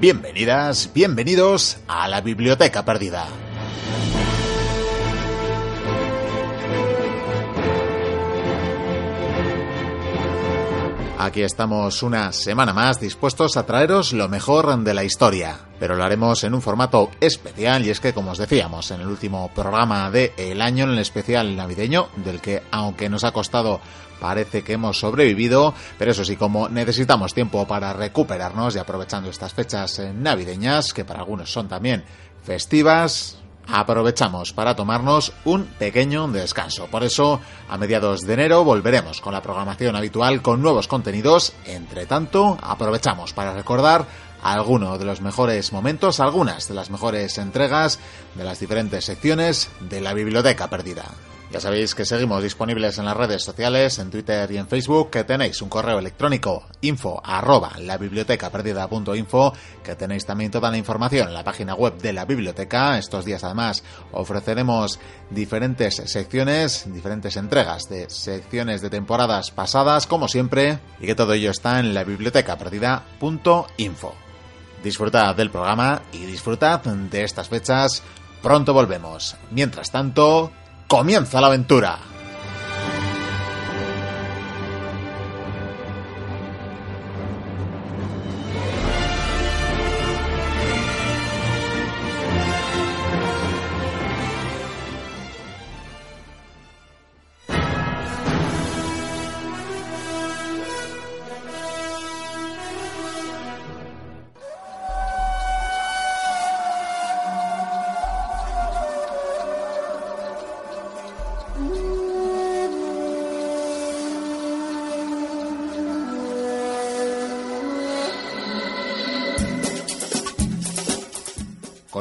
Bienvenidas, bienvenidos a la Biblioteca Perdida. Aquí estamos una semana más dispuestos a traeros lo mejor de la historia, pero lo haremos en un formato especial y es que como os decíamos en el último programa del año, en el especial navideño, del que aunque nos ha costado parece que hemos sobrevivido, pero eso sí, como necesitamos tiempo para recuperarnos y aprovechando estas fechas navideñas, que para algunos son también festivas, aprovechamos para tomarnos un pequeño descanso. Por eso, a mediados de enero volveremos con la programación habitual con nuevos contenidos. Entre tanto, aprovechamos para recordar algunos de los mejores momentos, algunas de las mejores entregas de las diferentes secciones de la biblioteca perdida. Ya sabéis que seguimos disponibles en las redes sociales, en Twitter y en Facebook, que tenéis un correo electrónico info arroba la biblioteca perdida.info, que tenéis también toda la información en la página web de la biblioteca. Estos días además ofreceremos diferentes secciones, diferentes entregas de secciones de temporadas pasadas, como siempre, y que todo ello está en la biblioteca perdida.info. Disfrutad del programa y disfrutad de estas fechas. Pronto volvemos. Mientras tanto, comienza la aventura.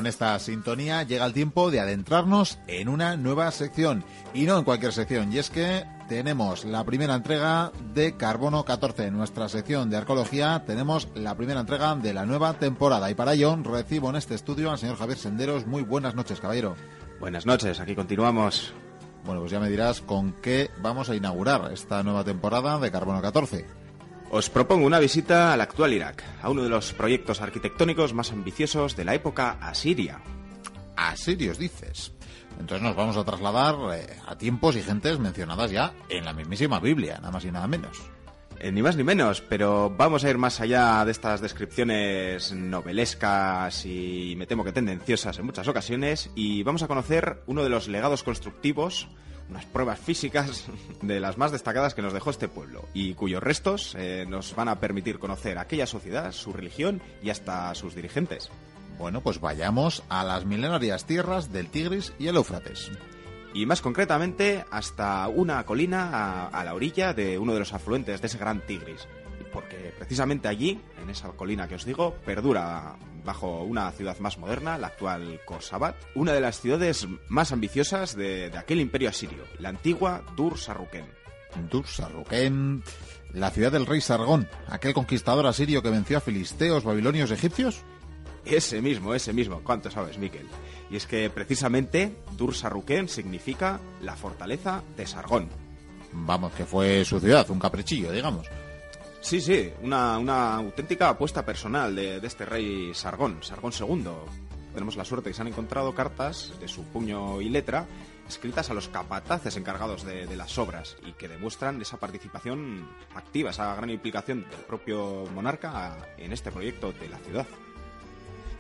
Esta sintonía llega el tiempo de adentrarnos en una nueva sección. Y no en cualquier sección, y es que tenemos la primera entrega de Carbono 14. En nuestra sección de arqueología tenemos la primera entrega de la nueva temporada. Y para ello recibo en este estudio al señor Javier Senderos. Muy buenas noches, caballero. Buenas noches, aquí continuamos. Bueno, pues ya me dirás con qué vamos a inaugurar esta nueva temporada de Carbono 14. Os propongo una visita al actual Irak, a uno de los proyectos arquitectónicos más ambiciosos de la época asiria. Asirios, dices. Entonces nos vamos a trasladar eh, a tiempos y gentes mencionadas ya en la mismísima Biblia, nada más y nada menos. Eh, ni más ni menos, pero vamos a ir más allá de estas descripciones novelescas y me temo que tendenciosas en muchas ocasiones y vamos a conocer uno de los legados constructivos unas pruebas físicas de las más destacadas que nos dejó este pueblo y cuyos restos eh, nos van a permitir conocer aquella sociedad, su religión y hasta sus dirigentes. Bueno, pues vayamos a las milenarias tierras del Tigris y el Éufrates. Y más concretamente hasta una colina a, a la orilla de uno de los afluentes de ese gran Tigris. Porque precisamente allí, en esa colina que os digo, perdura bajo una ciudad más moderna, la actual Korsabat, una de las ciudades más ambiciosas de, de aquel imperio asirio, la antigua Dur Sarruken. Dur Sarruken, la ciudad del rey Sargón, aquel conquistador asirio que venció a filisteos, babilonios, egipcios. Ese mismo, ese mismo. ¿Cuánto sabes, Miquel? Y es que precisamente Dur Sarruken significa la fortaleza de Sargón. Vamos, que fue su ciudad, un caprichillo, digamos. Sí, sí, una, una auténtica apuesta personal de, este rey Sargón, Sargón II. Tenemos la suerte que se han encontrado cartas de su puño y letra escritas a los capataces encargados de, las obras y que demuestran esa participación activa, esa gran implicación del propio monarca en este proyecto de la ciudad.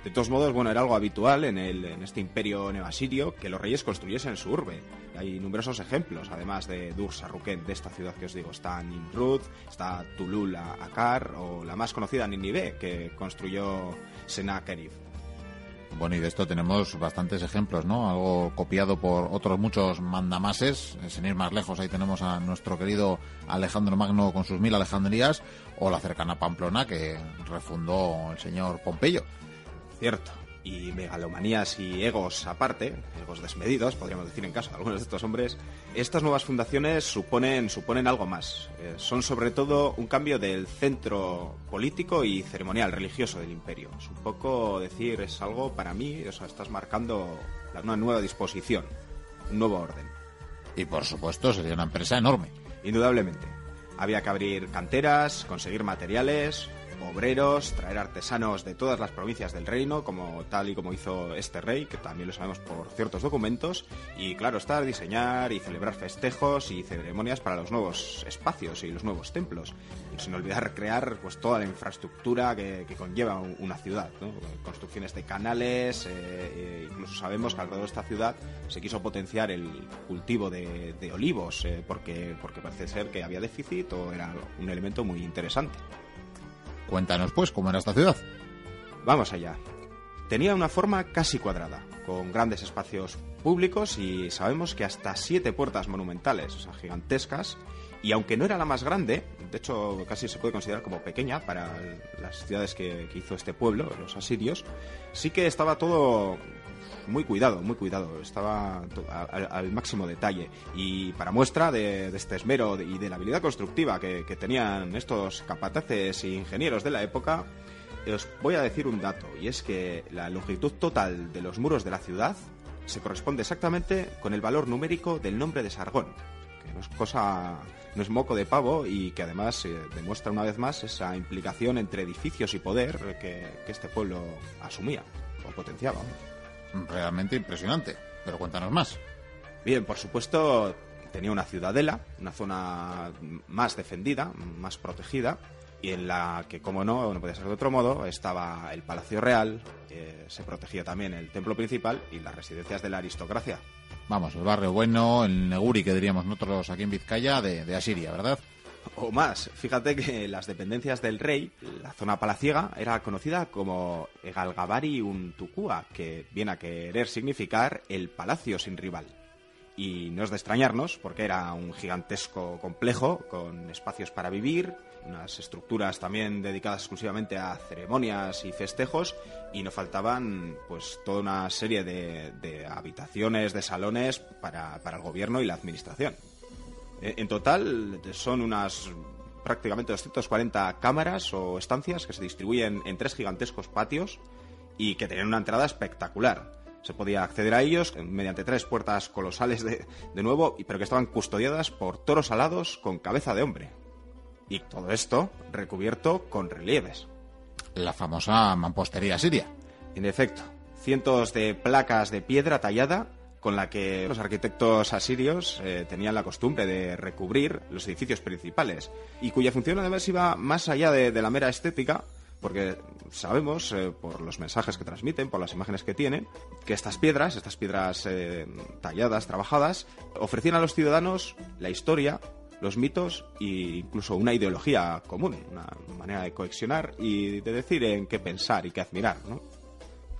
De todos modos, bueno, era algo habitual en, el, en este imperio neoasirio que los reyes construyesen su urbe. Hay numerosos ejemplos, además de Dur Sarruken, de esta ciudad que os digo. Está Nimrud, está Tulul Akar o la más conocida Ninive, que construyó Sennacherib. Bueno, y de esto tenemos bastantes ejemplos, ¿no? Algo copiado por otros muchos mandamases. Sin ir más lejos, ahí tenemos a nuestro querido Alejandro Magno con sus mil Alejandrías, o la cercana Pamplona que refundó el señor Pompeyo. Cierto. Y megalomanías y egos aparte, egos desmedidos, podríamos decir en caso de algunos de estos hombres, estas nuevas fundaciones suponen, suponen algo más. Eh, son sobre todo un cambio del centro político y ceremonial religioso del imperio. Es un poco decir, es algo para mí, o sea, estás marcando una nueva disposición, un nuevo orden. Y por supuesto sería una empresa enorme. Indudablemente. Había que abrir canteras, conseguir materiales, obreros, traer artesanos de todas las provincias del reino, como tal y como hizo este rey, que también lo sabemos por ciertos documentos, y claro está, diseñar y celebrar festejos y ceremonias para los nuevos espacios y los nuevos templos. Y sin olvidar crear pues toda la infraestructura que, conlleva una ciudad, construcciones de canales, eh, eh, incluso sabemos que alrededor de esta ciudad se quiso potenciar el cultivo de, olivos, eh, porque, porque parece ser que había déficit o era un elemento muy interesante. Cuéntanos pues cómo era esta ciudad. Vamos allá. Tenía una forma casi cuadrada, con grandes espacios públicos y sabemos que hasta siete puertas monumentales, o sea, gigantescas, y aunque no era la más grande, de hecho casi se puede considerar como pequeña para las ciudades que, hizo este pueblo, los asirios, sí que estaba todo muy cuidado, muy cuidado, estaba al, máximo detalle. Y para muestra de, este esmero y de la habilidad constructiva que, tenían estos capataces e ingenieros de la época, os voy a decir un dato, y es que la longitud total de los muros de la ciudad se corresponde exactamente con el valor numérico del nombre de Sargón, que no es cosa, no es moco de pavo y que además eh, demuestra una vez más esa implicación entre edificios y poder que, que este pueblo asumía o potenciaba realmente impresionante. Pero cuéntanos más. Bien, por supuesto, tenía una ciudadela, una zona más defendida, más protegida, y en la que, como no, no podía ser de otro modo, estaba el Palacio Real, eh, se protegía también el templo principal y las residencias de la aristocracia. Vamos, el barrio bueno, el Neguri, que diríamos nosotros aquí en Vizcaya, de, de Asiria, ¿verdad? O más. Fíjate que las dependencias del rey, la zona palaciega, era conocida como Egalgabari Untukua, que viene a querer significar el palacio sin rival. Y no es de extrañarnos, porque era un gigantesco complejo con espacios para vivir, unas estructuras también dedicadas exclusivamente a ceremonias y festejos, y no faltaban pues toda una serie de, habitaciones, de salones para el gobierno y la administración. Eh, en total son unas prácticamente 240 cámaras o estancias que se distribuyen en tres gigantescos patios y que tenían una entrada espectacular. Se podía acceder a ellos mediante tres puertas colosales de, de nuevo, pero que estaban custodiadas por toros alados con cabeza de hombre. Y todo esto recubierto con relieves. La famosa mampostería siria. En efecto, cientos de placas de piedra tallada con la que los arquitectos asirios eh, tenían la costumbre de recubrir los edificios principales y cuya función además iba más allá de, la mera estética porque sabemos, eh, por los mensajes que transmiten, por las imágenes que tienen, que estas piedras, estas piedras eh, talladas, trabajadas, ofrecían a los ciudadanos la historia, los mitos e incluso una ideología común, una manera de coexionar y de decir en qué pensar y qué admirar, ¿no?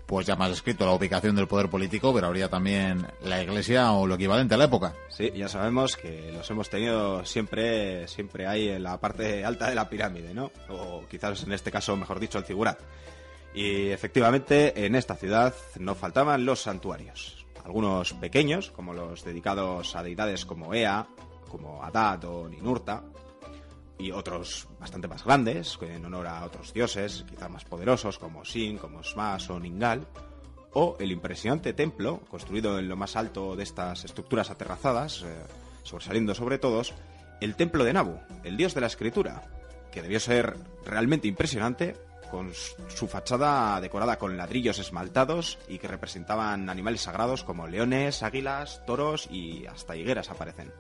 Pues ya más escrito la ubicación del poder político, pero habría también la iglesia o lo equivalente a la época. Sí, ya sabemos que los hemos tenido siempre, siempre ahí en la parte alta de la pirámide, ¿no? O quizás en este caso, mejor dicho, el figurat. Y efectivamente, en esta ciudad no faltaban los santuarios. Algunos pequeños, como los dedicados a deidades como Ea, como Adad o Ninurta, y otros bastante más grandes, en honor a otros dioses, quizá más poderosos como Sin, como Smas o Ningal, o el impresionante templo, construido en lo más alto de estas estructuras aterrazadas, eh, sobresaliendo sobre todos, el templo de Nabu, el dios de la escritura, que debió ser realmente impresionante, con su fachada decorada con ladrillos esmaltados y que representaban animales sagrados como leones, águilas, toros y hasta higueras aparecen.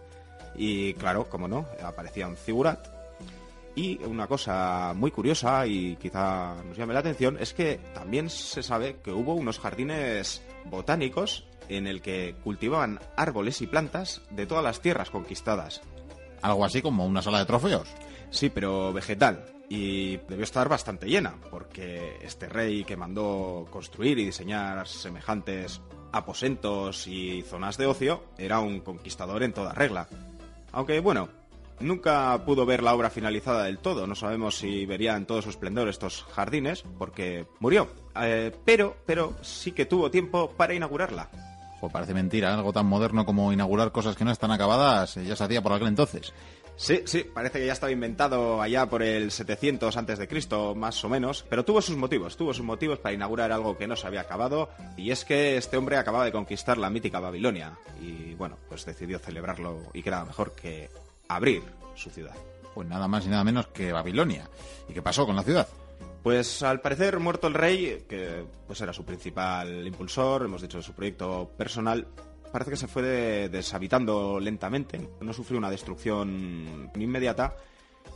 Y claro, como no, aparecía un figurat y una cosa muy curiosa y quizá nos llame la atención es que también se sabe que hubo unos jardines botánicos en el que cultivaban árboles y plantas de todas las tierras conquistadas. Algo así como una sala de trofeos. Sí, pero vegetal. Y debió estar bastante llena, porque este rey que mandó construir y diseñar semejantes aposentos y zonas de ocio era un conquistador en toda regla. Aunque bueno, Nunca pudo ver la obra finalizada del todo, no sabemos si vería en todo su esplendor estos jardines, porque murió. Eh, pero, pero sí que tuvo tiempo para inaugurarla. Pues parece mentira, algo tan moderno como inaugurar cosas que no están acabadas eh, ya se hacía por aquel entonces. Sí, sí, parece que ya estaba inventado allá por el 700 antes de Cristo, más o menos, pero tuvo sus motivos, tuvo sus motivos para inaugurar algo que no se había acabado, y es que este hombre acababa de conquistar la mítica Babilonia, y bueno, pues decidió celebrarlo y que era mejor que abrir su ciudad. Pues nada más y nada menos que Babilonia. ¿Y qué pasó con la ciudad? Pues al parecer, muerto el rey, que pues era su principal impulsor, hemos dicho de su proyecto personal, parece que se fue deshabitando lentamente. No sufrió una destrucción inmediata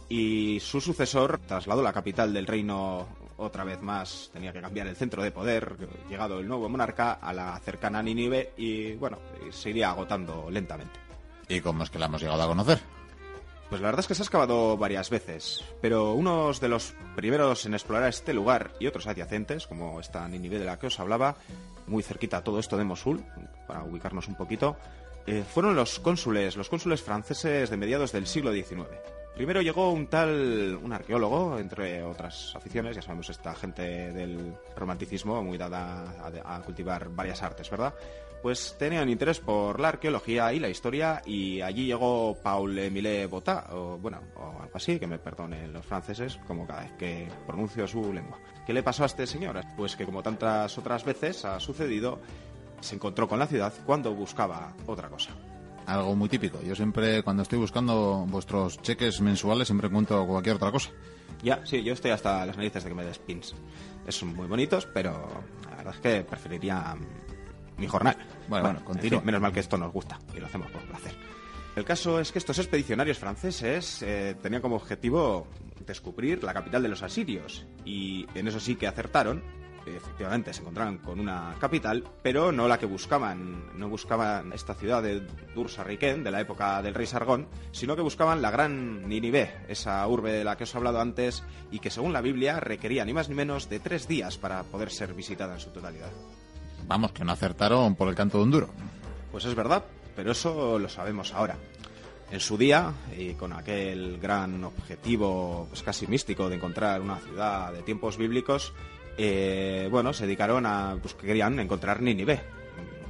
y su sucesor trasladó la capital del reino otra vez más. Tenía que cambiar el centro de poder, llegado el nuevo monarca, a la cercana Nínive y bueno, se iría agotando lentamente. ¿Y cómo es que la hemos llegado a conocer? Pues la verdad es que se ha excavado varias veces, pero unos de los primeros en explorar este lugar y otros adyacentes, como esta Nínive de la que os hablaba, muy cerquita a todo esto de Mosul, para ubicarnos un poquito, eh, fueron los cónsules, los cónsules franceses de mediados del siglo XIX. Primero llegó un tal, un arqueólogo, entre otras aficiones, ya sabemos esta gente del romanticismo muy dada a cultivar varias artes, ¿verdad? Pues tenían interés por la arqueología y la historia y allí llegó Paul Emile Botta, o bueno, o algo así, que me perdonen los franceses, como cada vez que pronuncio su lengua. ¿Qué le pasó a este señor? Pues que como tantas otras veces ha sucedido, se encontró con la ciudad cuando buscaba otra cosa. Algo muy típico. Yo siempre, cuando estoy buscando vuestros cheques mensuales, siempre encuentro cualquier otra cosa. Ya, sí, yo estoy hasta las narices de que me des pins. Son muy bonitos, pero la verdad es que preferiría mi jornal. Bueno, bueno, continúa. menos mal que esto nos gusta y lo hacemos por placer. El caso es que estos expedicionarios franceses eh, tenían como objetivo descubrir la capital de los asirios y en eso sí que acertaron. Efectivamente, se encontraron con una capital, pero no la que buscaban. No buscaban esta ciudad de Dursarriquén, de la época del rey Sargón, sino que buscaban la gran Ninive, esa urbe de la que os he hablado antes y que según la Biblia requería ni más ni menos de tres días para poder ser visitada en su totalidad. Vamos, que no acertaron por el canto de un duro. Pues es verdad, pero eso lo sabemos ahora. En su día, y con aquel gran objetivo pues casi místico de encontrar una ciudad de tiempos bíblicos, eh, bueno, se dedicaron a, pues que querían encontrar Nínive,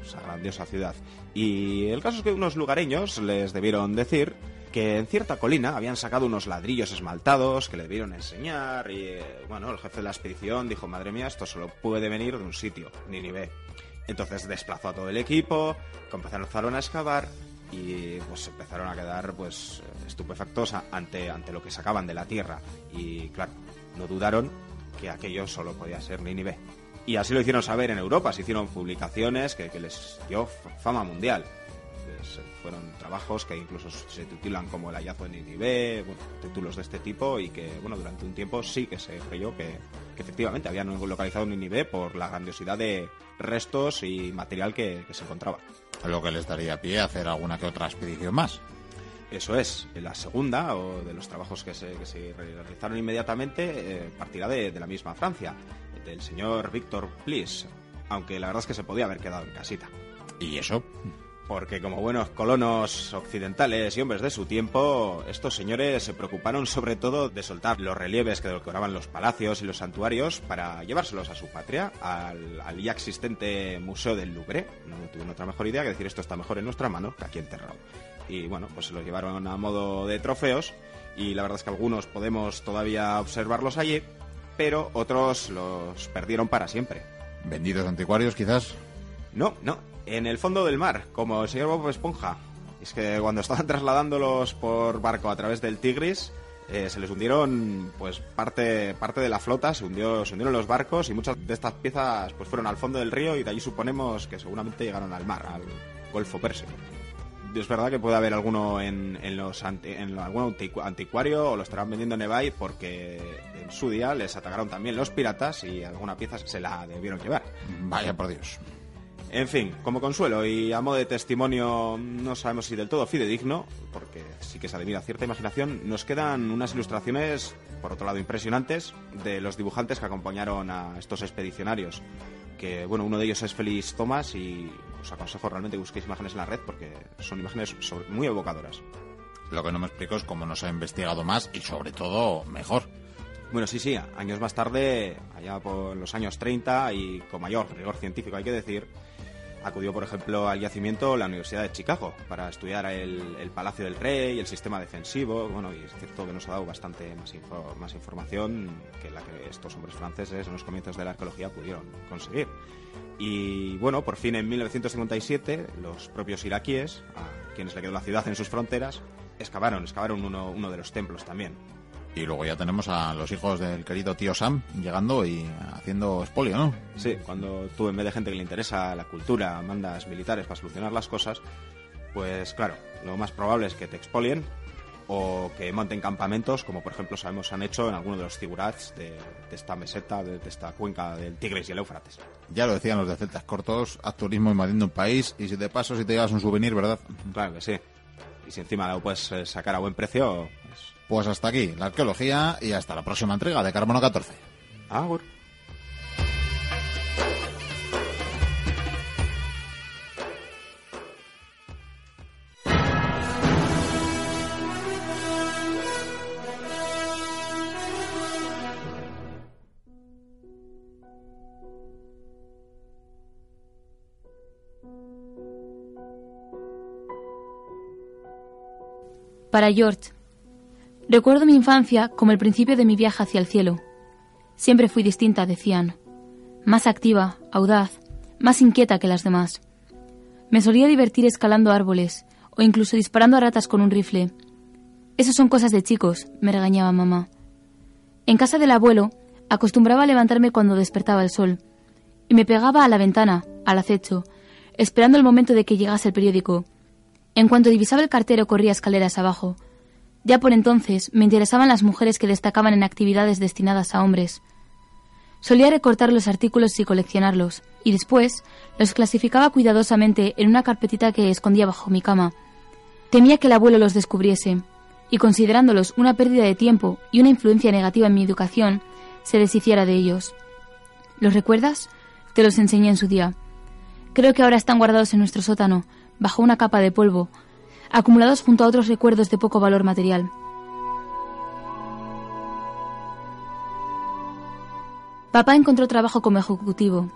esa grandiosa ciudad. Y el caso es que unos lugareños les debieron decir que en cierta colina habían sacado unos ladrillos esmaltados que le debieron enseñar y eh, bueno, el jefe de la expedición dijo, madre mía, esto solo puede venir de un sitio, Nínive. Entonces desplazó a todo el equipo, comenzaron a excavar y pues empezaron a quedar pues estupefactos ante, ante lo que sacaban de la tierra y claro, no dudaron que aquello solo podía ser Nínive. Y así lo hicieron saber en Europa, se hicieron publicaciones que, que les dio fama mundial fueron trabajos que incluso se titulan como El hallazgo de Ninive, bueno, títulos de este tipo y que, bueno, durante un tiempo sí que se creyó que, efectivamente habían localizado Ninive por la grandiosidad de restos y material que, se encontraba. Lo que les daría pie a hacer alguna que otra expedición más. Eso es, la segunda, o de los trabajos que se, realizaron inmediatamente, eh, partirá de, de, la misma Francia, del señor Víctor Plis, aunque la verdad es que se podía haber quedado en casita. ¿Y eso? Porque como buenos colonos occidentales y hombres de su tiempo, estos señores se preocuparon sobre todo de soltar los relieves que decoraban los palacios y los santuarios para llevárselos a su patria, al, ya existente Museo del Louvre. No tuvieron otra mejor idea que decir esto está mejor en nuestra mano que aquí enterrado. Y bueno, pues se los llevaron a modo de trofeos y la verdad es que algunos podemos todavía observarlos allí, pero otros los perdieron para siempre. ¿Vendidos anticuarios quizás? No, no, en el fondo del mar, como el señor Bob Esponja. Es que cuando estaban trasladándolos por barco a través del Tigris, eh, se les hundieron pues parte, parte de la flota, se, hundió, se hundieron los barcos y muchas de estas piezas pues fueron al fondo del río y de allí suponemos que seguramente llegaron al mar, al Golfo Pérsico. Es verdad que puede haber alguno en, en los en algún anticuario o lo estarán vendiendo en eBay porque en su día les atacaron también los piratas y alguna pieza se la debieron llevar. Vaya por Dios. En fin, como consuelo y a modo de testimonio, no sabemos si del todo fidedigno, porque sí que se admira cierta imaginación, nos quedan unas ilustraciones, por otro lado impresionantes, de los dibujantes que acompañaron a estos expedicionarios. Que, bueno, uno de ellos es Félix Thomas y os aconsejo realmente que busquéis imágenes en la red porque son imágenes muy evocadoras. Lo que no me explico es cómo no se ha investigado más y, sobre todo, mejor. Bueno, sí, sí, años más tarde, allá por los años 30 y con mayor rigor científico hay que decir, acudió, por ejemplo, al yacimiento la Universidad de Chicago para estudiar el, Palacio del Rey, el sistema defensivo. Bueno, y es cierto que nos ha dado bastante más, más información que la que estos hombres franceses en los comienzos de la arqueología pudieron conseguir. Y bueno, por fin en 1957, los propios iraquíes, a quienes le quedó la ciudad en sus fronteras, excavaron, excavaron uno, uno de los templos también. Y luego ya tenemos a los hijos del querido tío Sam llegando y haciendo expolio, ¿no? Sí, cuando tú en vez de gente que le interesa la cultura mandas militares para solucionar las cosas, pues claro, lo más probable es que te expolien o que monten campamentos, como por ejemplo sabemos han hecho en alguno de los figurats de, esta meseta, de, esta cuenca del Tigris y el Éufrates. Ya lo decían los de Celtas Cortos, haz turismo invadiendo un país y si te paso si te llevas un souvenir, ¿verdad? Claro que sí. Y si encima lo puedes eh, sacar a buen precio... Pues... hasta aquí, la arqueología y hasta la próxima entrega de Carbono 14. Agur. Para George. Recuerdo mi infancia como el principio de mi viaje hacia el cielo. Siempre fui distinta, decían. Más activa, audaz, más inquieta que las demás. Me solía divertir escalando árboles o incluso disparando a ratas con un rifle. Esas son cosas de chicos, me regañaba mamá. En casa del abuelo acostumbraba a levantarme cuando despertaba el sol y me pegaba a la ventana, al acecho, esperando el momento de que llegase el periódico en cuanto divisaba el cartero corría escaleras abajo. Ya por entonces me interesaban las mujeres que destacaban en actividades destinadas a hombres. Solía recortar los artículos y coleccionarlos, y después los clasificaba cuidadosamente en una carpetita que escondía bajo mi cama. Temía que el abuelo los descubriese, y considerándolos una pérdida de tiempo y una influencia negativa en mi educación, se deshiciera de ellos. ¿Los recuerdas? Te los enseñé en su día. Creo que ahora están guardados en nuestro sótano, bajo una capa de polvo, acumulados junto a otros recuerdos de poco valor material. Papá encontró trabajo como ejecutivo.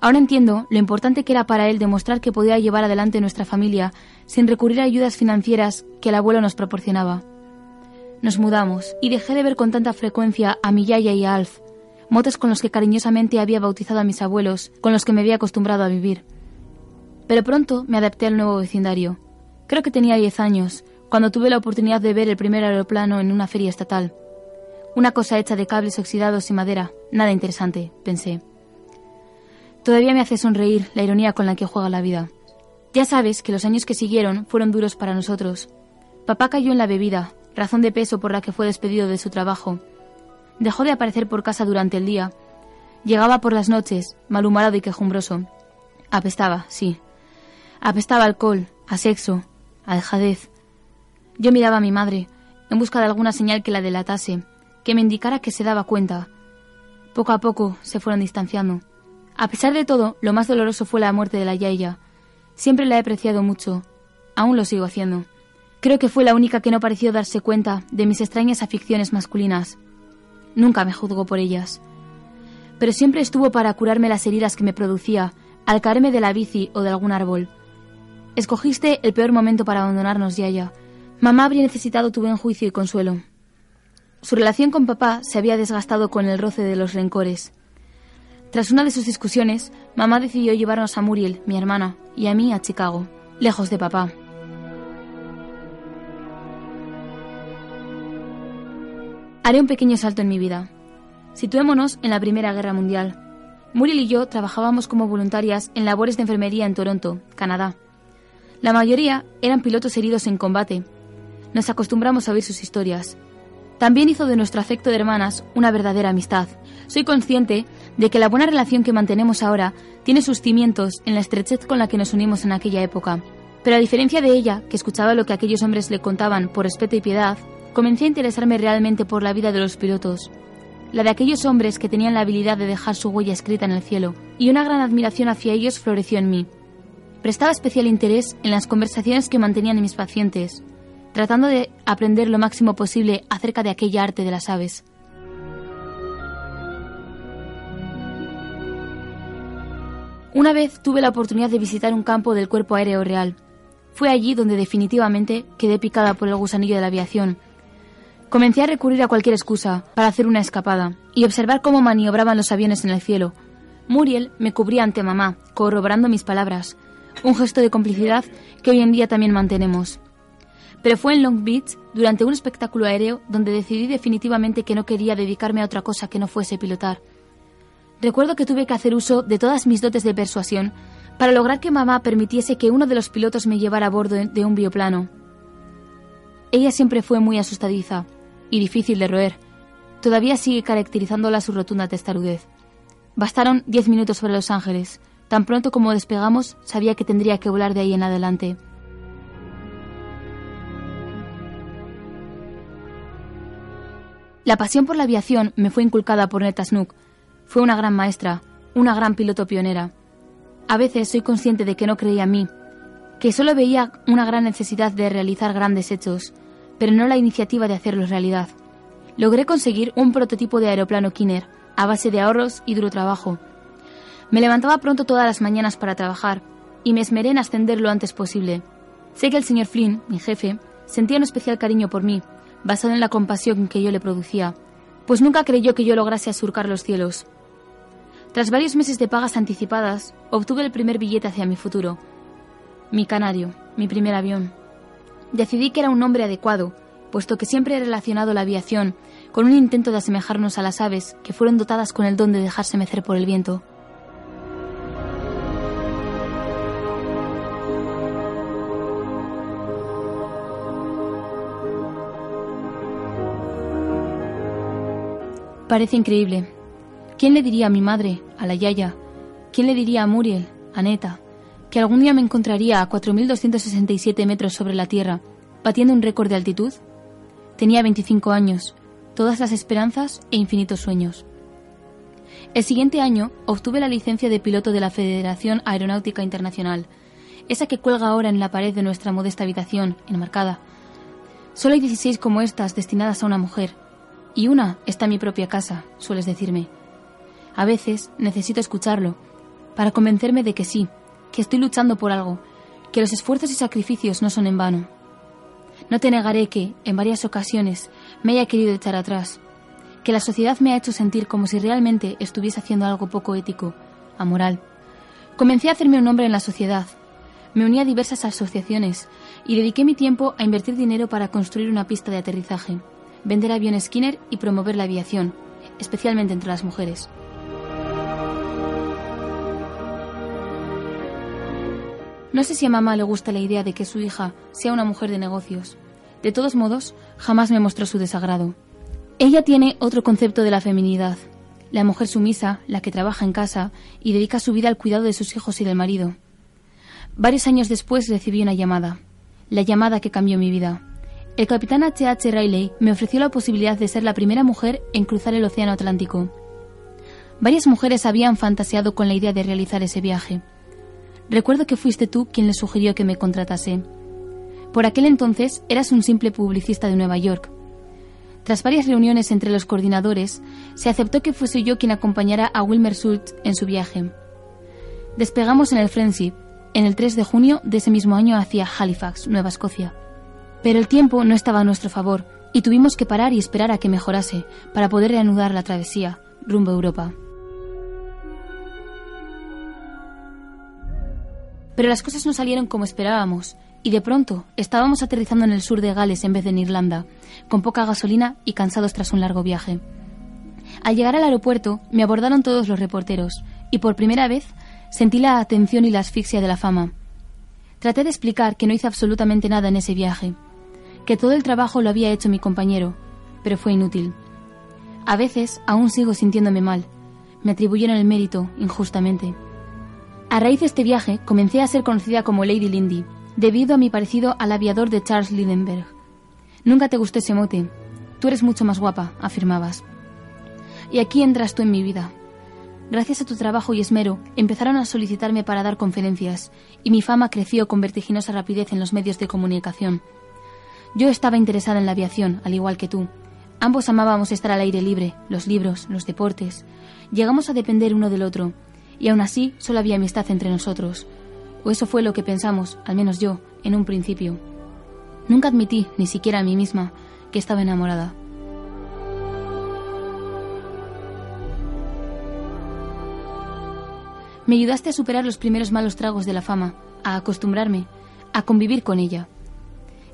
Ahora entiendo lo importante que era para él demostrar que podía llevar adelante nuestra familia sin recurrir a ayudas financieras que el abuelo nos proporcionaba. Nos mudamos y dejé de ver con tanta frecuencia a mi yaya y a Alf, motes con los que cariñosamente había bautizado a mis abuelos, con los que me había acostumbrado a vivir. Pero pronto me adapté al nuevo vecindario. Creo que tenía 10 años, cuando tuve la oportunidad de ver el primer aeroplano en una feria estatal. Una cosa hecha de cables oxidados y madera, nada interesante, pensé. Todavía me hace sonreír la ironía con la que juega la vida. Ya sabes que los años que siguieron fueron duros para nosotros. Papá cayó en la bebida, razón de peso por la que fue despedido de su trabajo. Dejó de aparecer por casa durante el día. Llegaba por las noches, malhumorado y quejumbroso. Apestaba, sí, Apestaba alcohol, a sexo, a dejadez. Yo miraba a mi madre, en busca de alguna señal que la delatase, que me indicara que se daba cuenta. Poco a poco se fueron distanciando. A pesar de todo, lo más doloroso fue la muerte de la Yaya. Siempre la he apreciado mucho. Aún lo sigo haciendo. Creo que fue la única que no pareció darse cuenta de mis extrañas aficiones masculinas. Nunca me juzgó por ellas. Pero siempre estuvo para curarme las heridas que me producía al caerme de la bici o de algún árbol. Escogiste el peor momento para abandonarnos, Yaya. Mamá habría necesitado tu buen juicio y consuelo. Su relación con papá se había desgastado con el roce de los rencores. Tras una de sus discusiones, mamá decidió llevarnos a Muriel, mi hermana, y a mí a Chicago, lejos de papá. Haré un pequeño salto en mi vida. Situémonos en la Primera Guerra Mundial. Muriel y yo trabajábamos como voluntarias en labores de enfermería en Toronto, Canadá. La mayoría eran pilotos heridos en combate. Nos acostumbramos a oír sus historias. También hizo de nuestro afecto de hermanas una verdadera amistad. Soy consciente de que la buena relación que mantenemos ahora tiene sus cimientos en la estrechez con la que nos unimos en aquella época. Pero a diferencia de ella, que escuchaba lo que aquellos hombres le contaban por respeto y piedad, comencé a interesarme realmente por la vida de los pilotos. La de aquellos hombres que tenían la habilidad de dejar su huella escrita en el cielo, y una gran admiración hacia ellos floreció en mí. Prestaba especial interés en las conversaciones que mantenían mis pacientes, tratando de aprender lo máximo posible acerca de aquella arte de las aves. Una vez tuve la oportunidad de visitar un campo del Cuerpo Aéreo Real. Fue allí donde definitivamente quedé picada por el gusanillo de la aviación. Comencé a recurrir a cualquier excusa para hacer una escapada y observar cómo maniobraban los aviones en el cielo. Muriel me cubría ante mamá, corroborando mis palabras, un gesto de complicidad que hoy en día también mantenemos. pero fue en Long Beach, durante un espectáculo aéreo, donde decidí definitivamente que no quería dedicarme a otra cosa que no fuese pilotar. Recuerdo que tuve que hacer uso de todas mis dotes de persuasión para lograr que mamá permitiese que uno de los pilotos me llevara a bordo de un bioplano. Ella siempre fue muy asustadiza y difícil de roer. Todavía sigue caracterizándola su rotunda testarudez. Bastaron diez minutos sobre Los Ángeles. Tan pronto como despegamos, sabía que tendría que volar de ahí en adelante. La pasión por la aviación me fue inculcada por Neta Snook. Fue una gran maestra, una gran piloto pionera. A veces soy consciente de que no creía en mí, que solo veía una gran necesidad de realizar grandes hechos, pero no la iniciativa de hacerlos realidad. Logré conseguir un prototipo de aeroplano Kinner, a base de ahorros y duro trabajo. Me levantaba pronto todas las mañanas para trabajar, y me esmeré en ascender lo antes posible. Sé que el señor Flynn, mi jefe, sentía un especial cariño por mí, basado en la compasión que yo le producía, pues nunca creyó que yo lograse surcar los cielos. Tras varios meses de pagas anticipadas, obtuve el primer billete hacia mi futuro. Mi canario, mi primer avión. Decidí que era un nombre adecuado, puesto que siempre he relacionado la aviación con un intento de asemejarnos a las aves que fueron dotadas con el don de dejarse mecer por el viento. Parece increíble. ¿Quién le diría a mi madre, a la Yaya? ¿Quién le diría a Muriel, a Neta, que algún día me encontraría a 4.267 metros sobre la Tierra, batiendo un récord de altitud? Tenía 25 años, todas las esperanzas e infinitos sueños. El siguiente año obtuve la licencia de piloto de la Federación Aeronáutica Internacional, esa que cuelga ahora en la pared de nuestra modesta habitación, enmarcada. Solo hay 16 como estas destinadas a una mujer, y una está en mi propia casa, sueles decirme. A veces necesito escucharlo para convencerme de que sí, que estoy luchando por algo, que los esfuerzos y sacrificios no son en vano. No te negaré que, en varias ocasiones, me haya querido echar atrás, que la sociedad me ha hecho sentir como si realmente estuviese haciendo algo poco ético, amoral. Comencé a hacerme un nombre en la sociedad. Me uní a diversas asociaciones y dediqué mi tiempo a invertir dinero para construir una pista de aterrizaje vender aviones Skinner y promover la aviación, especialmente entre las mujeres. No sé si a mamá le gusta la idea de que su hija sea una mujer de negocios. De todos modos, jamás me mostró su desagrado. Ella tiene otro concepto de la feminidad, la mujer sumisa, la que trabaja en casa y dedica su vida al cuidado de sus hijos y del marido. Varios años después recibí una llamada, la llamada que cambió mi vida. El capitán H.H. Riley me ofreció la posibilidad de ser la primera mujer en cruzar el Océano Atlántico. Varias mujeres habían fantaseado con la idea de realizar ese viaje. Recuerdo que fuiste tú quien le sugirió que me contratase. Por aquel entonces eras un simple publicista de Nueva York. Tras varias reuniones entre los coordinadores, se aceptó que fuese yo quien acompañara a Wilmer Schultz en su viaje. Despegamos en el Friendship, en el 3 de junio de ese mismo año hacia Halifax, Nueva Escocia. Pero el tiempo no estaba a nuestro favor y tuvimos que parar y esperar a que mejorase para poder reanudar la travesía rumbo a Europa. Pero las cosas no salieron como esperábamos y de pronto estábamos aterrizando en el sur de Gales en vez de en Irlanda, con poca gasolina y cansados tras un largo viaje. Al llegar al aeropuerto me abordaron todos los reporteros y por primera vez sentí la atención y la asfixia de la fama. Traté de explicar que no hice absolutamente nada en ese viaje, que todo el trabajo lo había hecho mi compañero, pero fue inútil. A veces aún sigo sintiéndome mal. Me atribuyeron el mérito injustamente. A raíz de este viaje comencé a ser conocida como Lady Lindy, debido a mi parecido al aviador de Charles Lindenberg. Nunca te gusté ese mote. Tú eres mucho más guapa, afirmabas. Y aquí entras tú en mi vida. Gracias a tu trabajo y esmero, empezaron a solicitarme para dar conferencias, y mi fama creció con vertiginosa rapidez en los medios de comunicación. Yo estaba interesada en la aviación, al igual que tú. Ambos amábamos estar al aire libre, los libros, los deportes. Llegamos a depender uno del otro, y aún así solo había amistad entre nosotros. O eso fue lo que pensamos, al menos yo, en un principio. Nunca admití, ni siquiera a mí misma, que estaba enamorada. Me ayudaste a superar los primeros malos tragos de la fama, a acostumbrarme, a convivir con ella.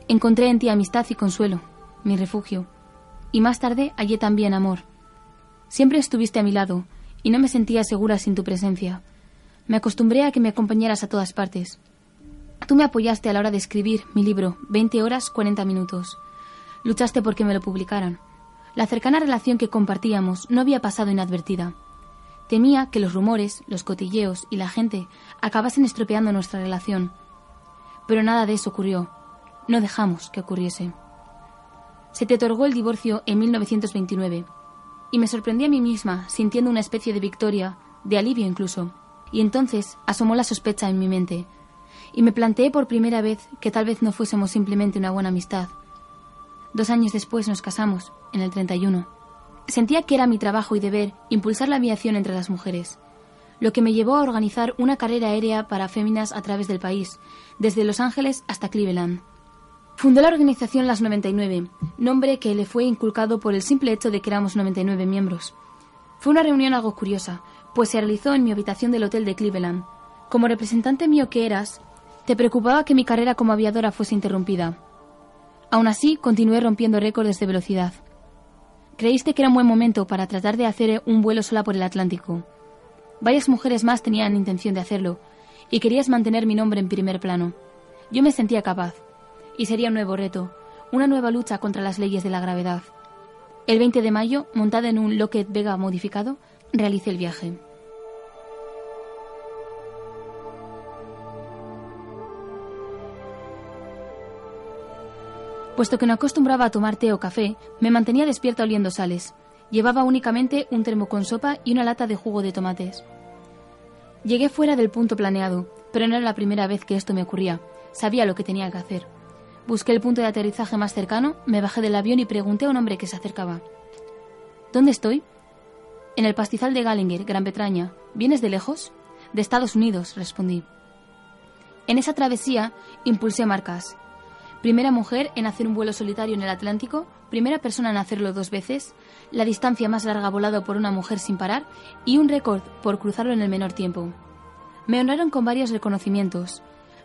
Encontré en ti amistad y consuelo, mi refugio, y más tarde hallé también amor. Siempre estuviste a mi lado, y no me sentía segura sin tu presencia. Me acostumbré a que me acompañaras a todas partes. Tú me apoyaste a la hora de escribir mi libro, 20 horas 40 minutos. Luchaste porque me lo publicaran. La cercana relación que compartíamos no había pasado inadvertida. Temía que los rumores, los cotilleos y la gente acabasen estropeando nuestra relación. Pero nada de eso ocurrió. No dejamos que ocurriese. Se te otorgó el divorcio en 1929 y me sorprendí a mí misma sintiendo una especie de victoria, de alivio incluso. Y entonces asomó la sospecha en mi mente y me planteé por primera vez que tal vez no fuésemos simplemente una buena amistad. Dos años después nos casamos, en el 31. Sentía que era mi trabajo y deber impulsar la aviación entre las mujeres, lo que me llevó a organizar una carrera aérea para féminas a través del país, desde Los Ángeles hasta Cleveland. Fundó la organización Las 99, nombre que le fue inculcado por el simple hecho de que éramos 99 miembros. Fue una reunión algo curiosa, pues se realizó en mi habitación del hotel de Cleveland. Como representante mío que eras, te preocupaba que mi carrera como aviadora fuese interrumpida. Aún así, continué rompiendo récords de velocidad. Creíste que era un buen momento para tratar de hacer un vuelo sola por el Atlántico. Varias mujeres más tenían intención de hacerlo, y querías mantener mi nombre en primer plano. Yo me sentía capaz, y sería un nuevo reto, una nueva lucha contra las leyes de la gravedad. El 20 de mayo, montada en un Lockheed Vega modificado, realicé el viaje. Puesto que no acostumbraba a tomar té o café, me mantenía despierta oliendo sales. Llevaba únicamente un termo con sopa y una lata de jugo de tomates. Llegué fuera del punto planeado, pero no era la primera vez que esto me ocurría. Sabía lo que tenía que hacer. Busqué el punto de aterrizaje más cercano, me bajé del avión y pregunté a un hombre que se acercaba. ¿Dónde estoy? En el pastizal de Gallinger, Gran Bretaña. ¿Vienes de lejos? De Estados Unidos, respondí. En esa travesía impulsé marcas primera mujer en hacer un vuelo solitario en el Atlántico, primera persona en hacerlo dos veces, la distancia más larga volado por una mujer sin parar y un récord por cruzarlo en el menor tiempo. Me honraron con varios reconocimientos,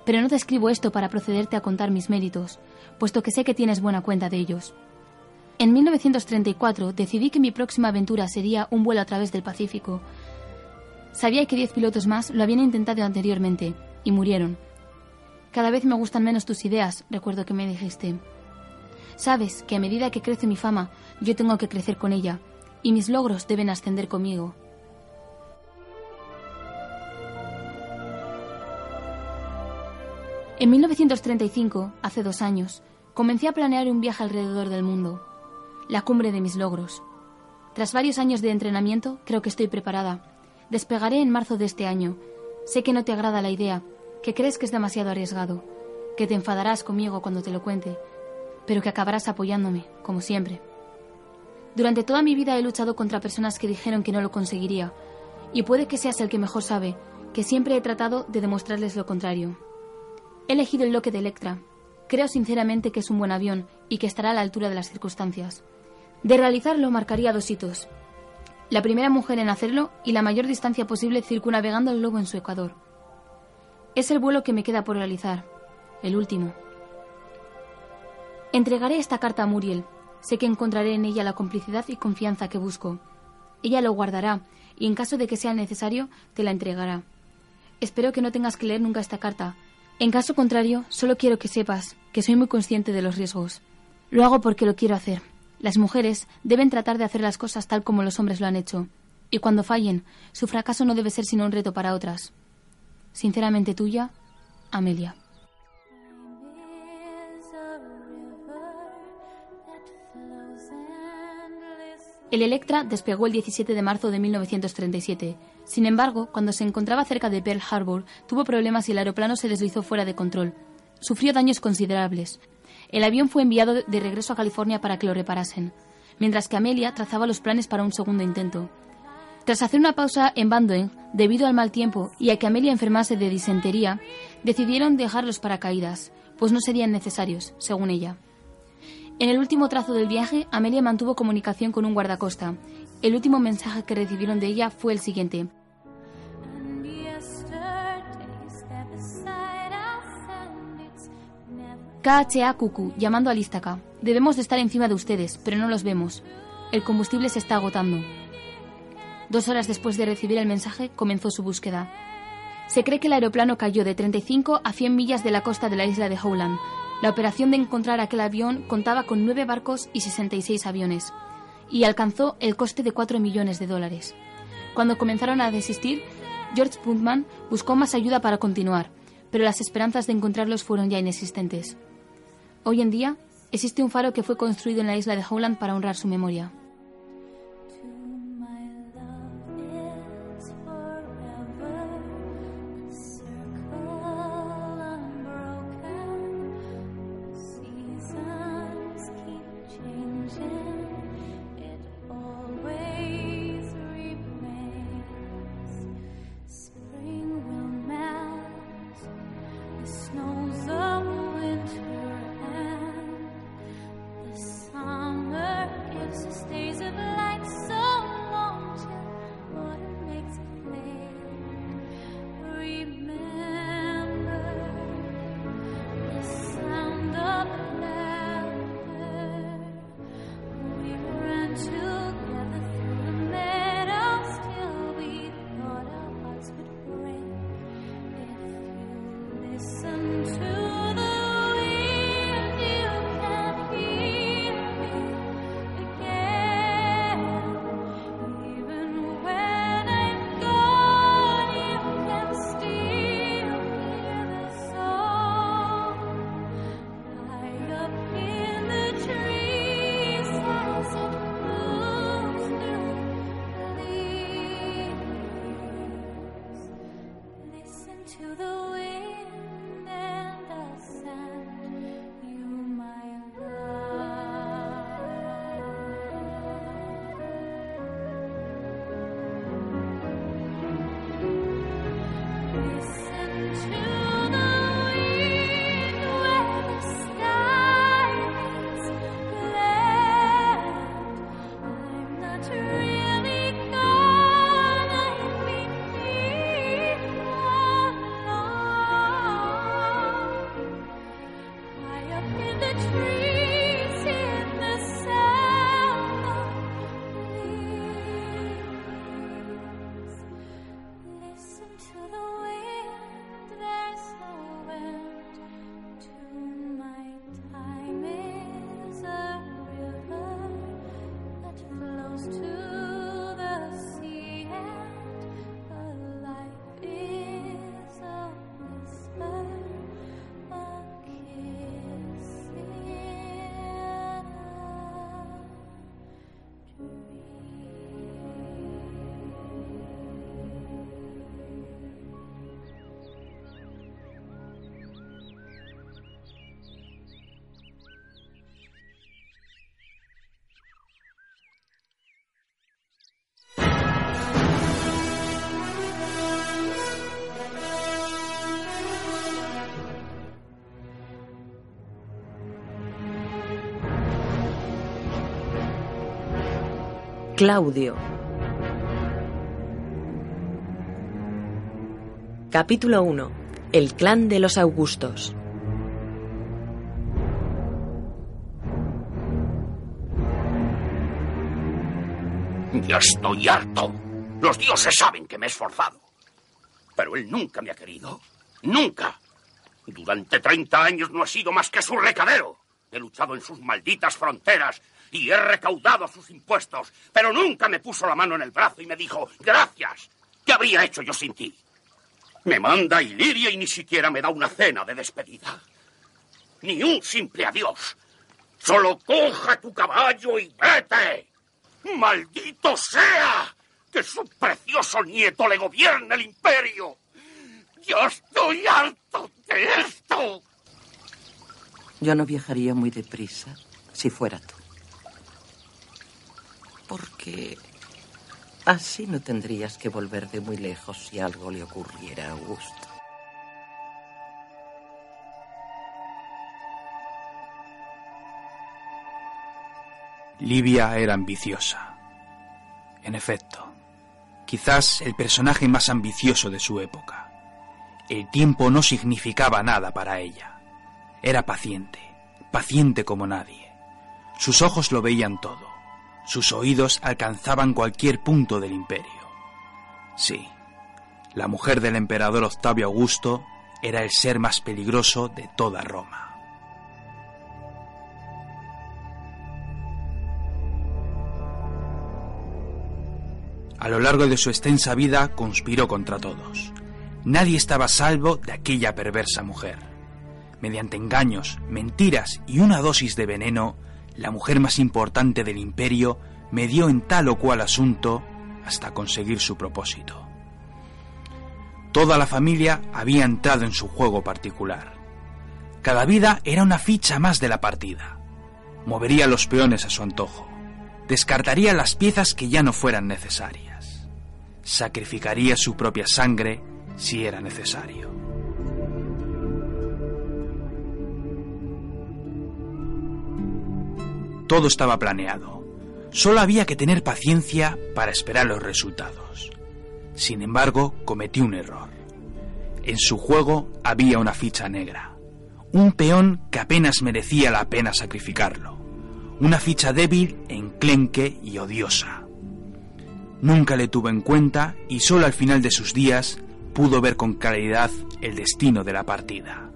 pero no te escribo esto para procederte a contar mis méritos, puesto que sé que tienes buena cuenta de ellos. En 1934 decidí que mi próxima aventura sería un vuelo a través del Pacífico. Sabía que diez pilotos más lo habían intentado anteriormente y murieron, cada vez me gustan menos tus ideas, recuerdo que me dijiste. Sabes que a medida que crece mi fama, yo tengo que crecer con ella, y mis logros deben ascender conmigo. En 1935, hace dos años, comencé a planear un viaje alrededor del mundo, la cumbre de mis logros. Tras varios años de entrenamiento, creo que estoy preparada. Despegaré en marzo de este año. Sé que no te agrada la idea, que crees que es demasiado arriesgado, que te enfadarás conmigo cuando te lo cuente, pero que acabarás apoyándome, como siempre. Durante toda mi vida he luchado contra personas que dijeron que no lo conseguiría, y puede que seas el que mejor sabe, que siempre he tratado de demostrarles lo contrario. He elegido el Loque de Electra. Creo sinceramente que es un buen avión y que estará a la altura de las circunstancias. De realizarlo marcaría dos hitos. La primera mujer en hacerlo y la mayor distancia posible circunnavegando el globo en su ecuador. Es el vuelo que me queda por realizar, el último. Entregaré esta carta a Muriel. Sé que encontraré en ella la complicidad y confianza que busco. Ella lo guardará y en caso de que sea necesario, te la entregará. Espero que no tengas que leer nunca esta carta. En caso contrario, solo quiero que sepas que soy muy consciente de los riesgos. Lo hago porque lo quiero hacer. Las mujeres deben tratar de hacer las cosas tal como los hombres lo han hecho. Y cuando fallen, su fracaso no debe ser sino un reto para otras. Sinceramente tuya, Amelia. El Electra despegó el 17 de marzo de 1937. Sin embargo, cuando se encontraba cerca de Pearl Harbor, tuvo problemas y el aeroplano se deslizó fuera de control. Sufrió daños considerables. El avión fue enviado de regreso a California para que lo reparasen, mientras que Amelia trazaba los planes para un segundo intento. Tras hacer una pausa en Bandoen, debido al mal tiempo y a que Amelia enfermase de disentería, decidieron dejar los paracaídas, pues no serían necesarios, según ella. En el último trazo del viaje, Amelia mantuvo comunicación con un guardacosta. El último mensaje que recibieron de ella fue el siguiente. KHA llamando al Ístaca. Debemos de estar encima de ustedes, pero no los vemos. El combustible se está agotando. Dos horas después de recibir el mensaje, comenzó su búsqueda. Se cree que el aeroplano cayó de 35 a 100 millas de la costa de la isla de Howland. La operación de encontrar aquel avión contaba con nueve barcos y 66 aviones, y alcanzó el coste de 4 millones de dólares. Cuando comenzaron a desistir, George Puntman buscó más ayuda para continuar, pero las esperanzas de encontrarlos fueron ya inexistentes. Hoy en día, existe un faro que fue construido en la isla de Howland para honrar su memoria. Claudio. Capítulo 1. El clan de los Augustos. Ya estoy harto. Los dioses saben que me he esforzado. Pero él nunca me ha querido. Nunca. Durante 30 años no he sido más que su recadero. He luchado en sus malditas fronteras y he recaudado sus impuestos, pero nunca me puso la mano en el brazo y me dijo, gracias, ¿qué habría hecho yo sin ti? Me manda Iliria y ni siquiera me da una cena de despedida. Ni un simple adiós. Solo coja tu caballo y vete. ¡Maldito sea! Que su precioso nieto le gobierne el imperio. ¡Yo estoy harto de esto! Yo no viajaría muy deprisa si fuera tú porque así no tendrías que volver de muy lejos si algo le ocurriera a Augusto. Livia era ambiciosa. En efecto, quizás el personaje más ambicioso de su época. El tiempo no significaba nada para ella. Era paciente, paciente como nadie. Sus ojos lo veían todo. Sus oídos alcanzaban cualquier punto del imperio. Sí, la mujer del emperador Octavio Augusto era el ser más peligroso de toda Roma. A lo largo de su extensa vida conspiró contra todos. Nadie estaba a salvo de aquella perversa mujer. Mediante engaños, mentiras y una dosis de veneno, la mujer más importante del imperio medió en tal o cual asunto hasta conseguir su propósito. Toda la familia había entrado en su juego particular. Cada vida era una ficha más de la partida. Movería los peones a su antojo. Descartaría las piezas que ya no fueran necesarias. Sacrificaría su propia sangre si era necesario. Todo estaba planeado. Solo había que tener paciencia para esperar los resultados. Sin embargo, cometió un error. En su juego había una ficha negra. Un peón que apenas merecía la pena sacrificarlo. Una ficha débil, enclenque y odiosa. Nunca le tuvo en cuenta y solo al final de sus días pudo ver con claridad el destino de la partida.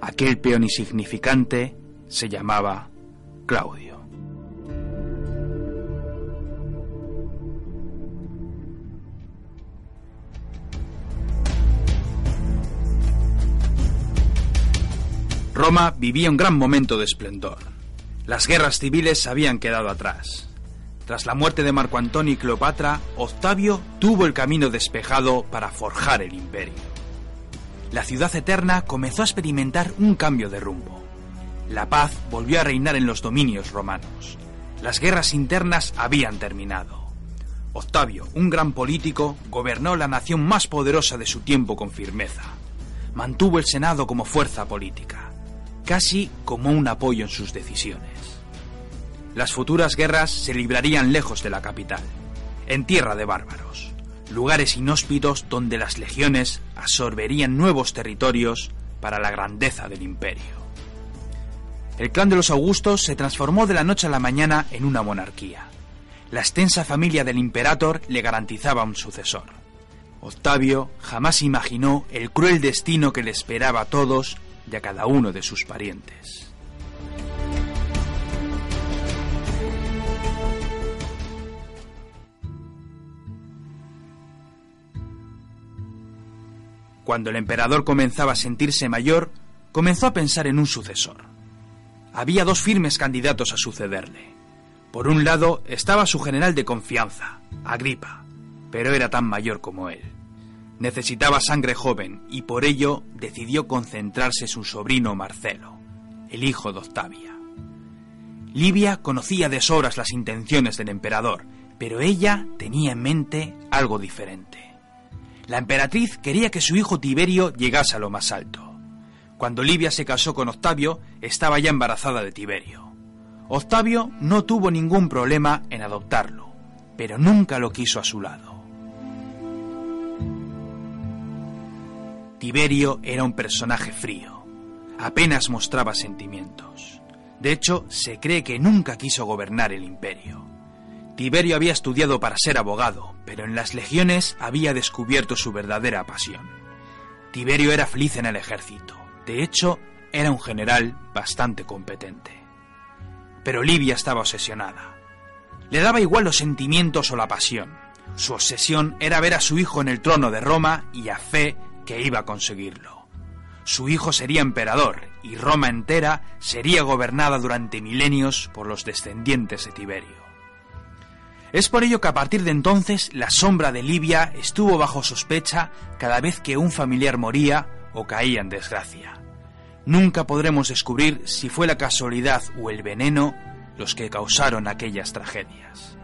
Aquel peón insignificante se llamaba Claudio. Roma vivía un gran momento de esplendor. Las guerras civiles habían quedado atrás. Tras la muerte de Marco Antonio y Cleopatra, Octavio tuvo el camino despejado para forjar el imperio. La ciudad eterna comenzó a experimentar un cambio de rumbo. La paz volvió a reinar en los dominios romanos. Las guerras internas habían terminado. Octavio, un gran político, gobernó la nación más poderosa de su tiempo con firmeza. Mantuvo el Senado como fuerza política casi como un apoyo en sus decisiones. Las futuras guerras se librarían lejos de la capital, en tierra de bárbaros, lugares inhóspitos donde las legiones absorberían nuevos territorios para la grandeza del imperio. El clan de los Augustos se transformó de la noche a la mañana en una monarquía. La extensa familia del imperator le garantizaba un sucesor. Octavio jamás imaginó el cruel destino que le esperaba a todos y a cada uno de sus parientes. Cuando el emperador comenzaba a sentirse mayor, comenzó a pensar en un sucesor. Había dos firmes candidatos a sucederle. Por un lado estaba su general de confianza, Agripa, pero era tan mayor como él. Necesitaba sangre joven y por ello decidió concentrarse su sobrino Marcelo, el hijo de Octavia. Livia conocía de sobras las intenciones del emperador, pero ella tenía en mente algo diferente. La emperatriz quería que su hijo Tiberio llegase a lo más alto. Cuando Livia se casó con Octavio, estaba ya embarazada de Tiberio. Octavio no tuvo ningún problema en adoptarlo, pero nunca lo quiso a su lado. Tiberio era un personaje frío. Apenas mostraba sentimientos. De hecho, se cree que nunca quiso gobernar el imperio. Tiberio había estudiado para ser abogado, pero en las legiones había descubierto su verdadera pasión. Tiberio era feliz en el ejército. De hecho, era un general bastante competente. Pero Livia estaba obsesionada. Le daba igual los sentimientos o la pasión. Su obsesión era ver a su hijo en el trono de Roma y a fe que iba a conseguirlo. Su hijo sería emperador y Roma entera sería gobernada durante milenios por los descendientes de Tiberio. Es por ello que a partir de entonces la sombra de Libia estuvo bajo sospecha cada vez que un familiar moría o caía en desgracia. Nunca podremos descubrir si fue la casualidad o el veneno los que causaron aquellas tragedias.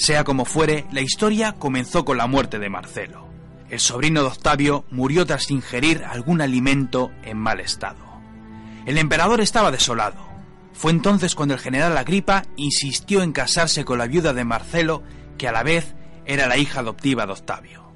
Sea como fuere, la historia comenzó con la muerte de Marcelo. El sobrino de Octavio murió tras ingerir algún alimento en mal estado. El emperador estaba desolado. Fue entonces cuando el general Agripa insistió en casarse con la viuda de Marcelo, que a la vez era la hija adoptiva de Octavio.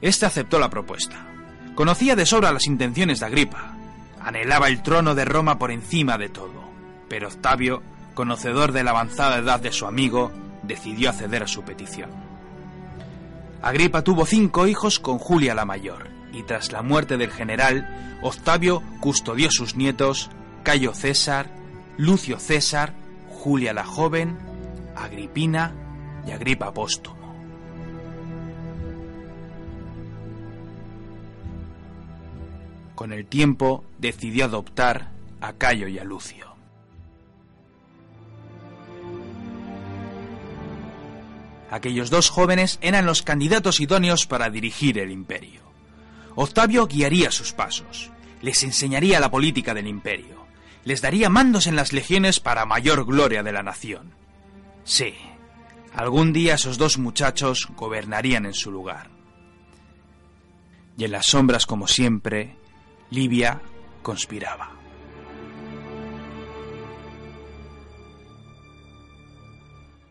Este aceptó la propuesta. Conocía de sobra las intenciones de Agripa. Anhelaba el trono de Roma por encima de todo. Pero Octavio, conocedor de la avanzada edad de su amigo, decidió acceder a su petición. Agripa tuvo cinco hijos con Julia la mayor, y tras la muerte del general, Octavio custodió sus nietos Cayo César, Lucio César, Julia la joven, Agripina y Agripa póstumo. Con el tiempo decidió adoptar a Cayo y a Lucio. Aquellos dos jóvenes eran los candidatos idóneos para dirigir el imperio. Octavio guiaría sus pasos, les enseñaría la política del imperio, les daría mandos en las legiones para mayor gloria de la nación. Sí, algún día esos dos muchachos gobernarían en su lugar. Y en las sombras, como siempre, Livia conspiraba.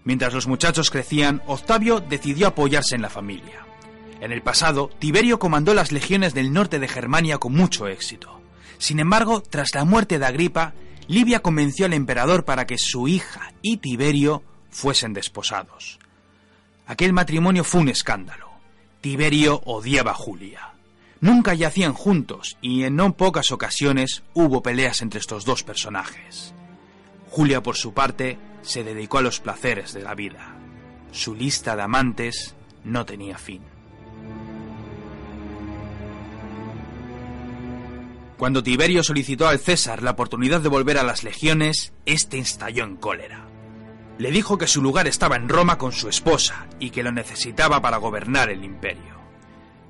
Mientras los muchachos crecían, Octavio decidió apoyarse en la familia. En el pasado, Tiberio comandó las legiones del norte de Germania con mucho éxito. Sin embargo, tras la muerte de Agripa, Livia convenció al emperador para que su hija y Tiberio fuesen desposados. Aquel matrimonio fue un escándalo. Tiberio odiaba a Julia. Nunca yacían juntos y en no pocas ocasiones hubo peleas entre estos dos personajes. Julia, por su parte, se dedicó a los placeres de la vida. Su lista de amantes no tenía fin. Cuando Tiberio solicitó al César la oportunidad de volver a las legiones, éste estalló en cólera. Le dijo que su lugar estaba en Roma con su esposa y que lo necesitaba para gobernar el imperio.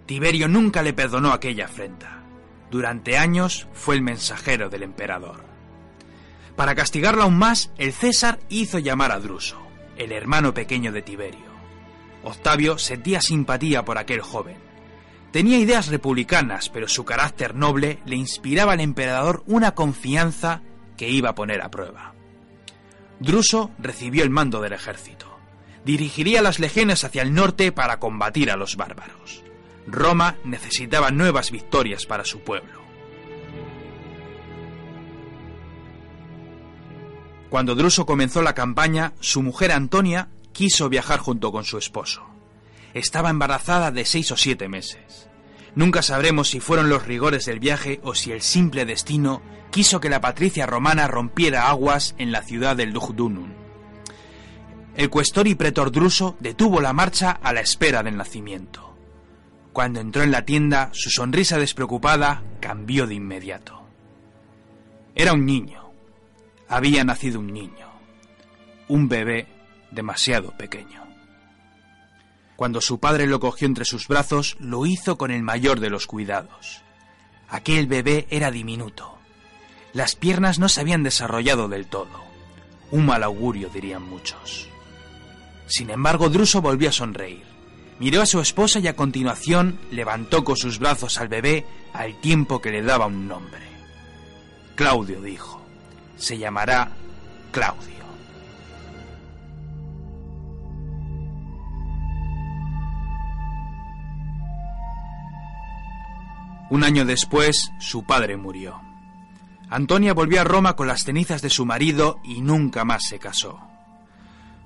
Tiberio nunca le perdonó aquella afrenta. Durante años fue el mensajero del emperador. Para castigarlo aún más, el César hizo llamar a Druso, el hermano pequeño de Tiberio. Octavio sentía simpatía por aquel joven. Tenía ideas republicanas, pero su carácter noble le inspiraba al emperador una confianza que iba a poner a prueba. Druso recibió el mando del ejército. Dirigiría las legiones hacia el norte para combatir a los bárbaros. Roma necesitaba nuevas victorias para su pueblo. Cuando Druso comenzó la campaña, su mujer Antonia quiso viajar junto con su esposo. Estaba embarazada de seis o siete meses. Nunca sabremos si fueron los rigores del viaje o si el simple destino quiso que la patricia romana rompiera aguas en la ciudad del Lugdunum. El cuestor y pretor Druso detuvo la marcha a la espera del nacimiento. Cuando entró en la tienda, su sonrisa despreocupada cambió de inmediato. Era un niño. Había nacido un niño. Un bebé demasiado pequeño. Cuando su padre lo cogió entre sus brazos, lo hizo con el mayor de los cuidados. Aquel bebé era diminuto. Las piernas no se habían desarrollado del todo. Un mal augurio, dirían muchos. Sin embargo, Druso volvió a sonreír. Miró a su esposa y a continuación levantó con sus brazos al bebé al tiempo que le daba un nombre. Claudio dijo. Se llamará Claudio. Un año después, su padre murió. Antonia volvió a Roma con las cenizas de su marido y nunca más se casó.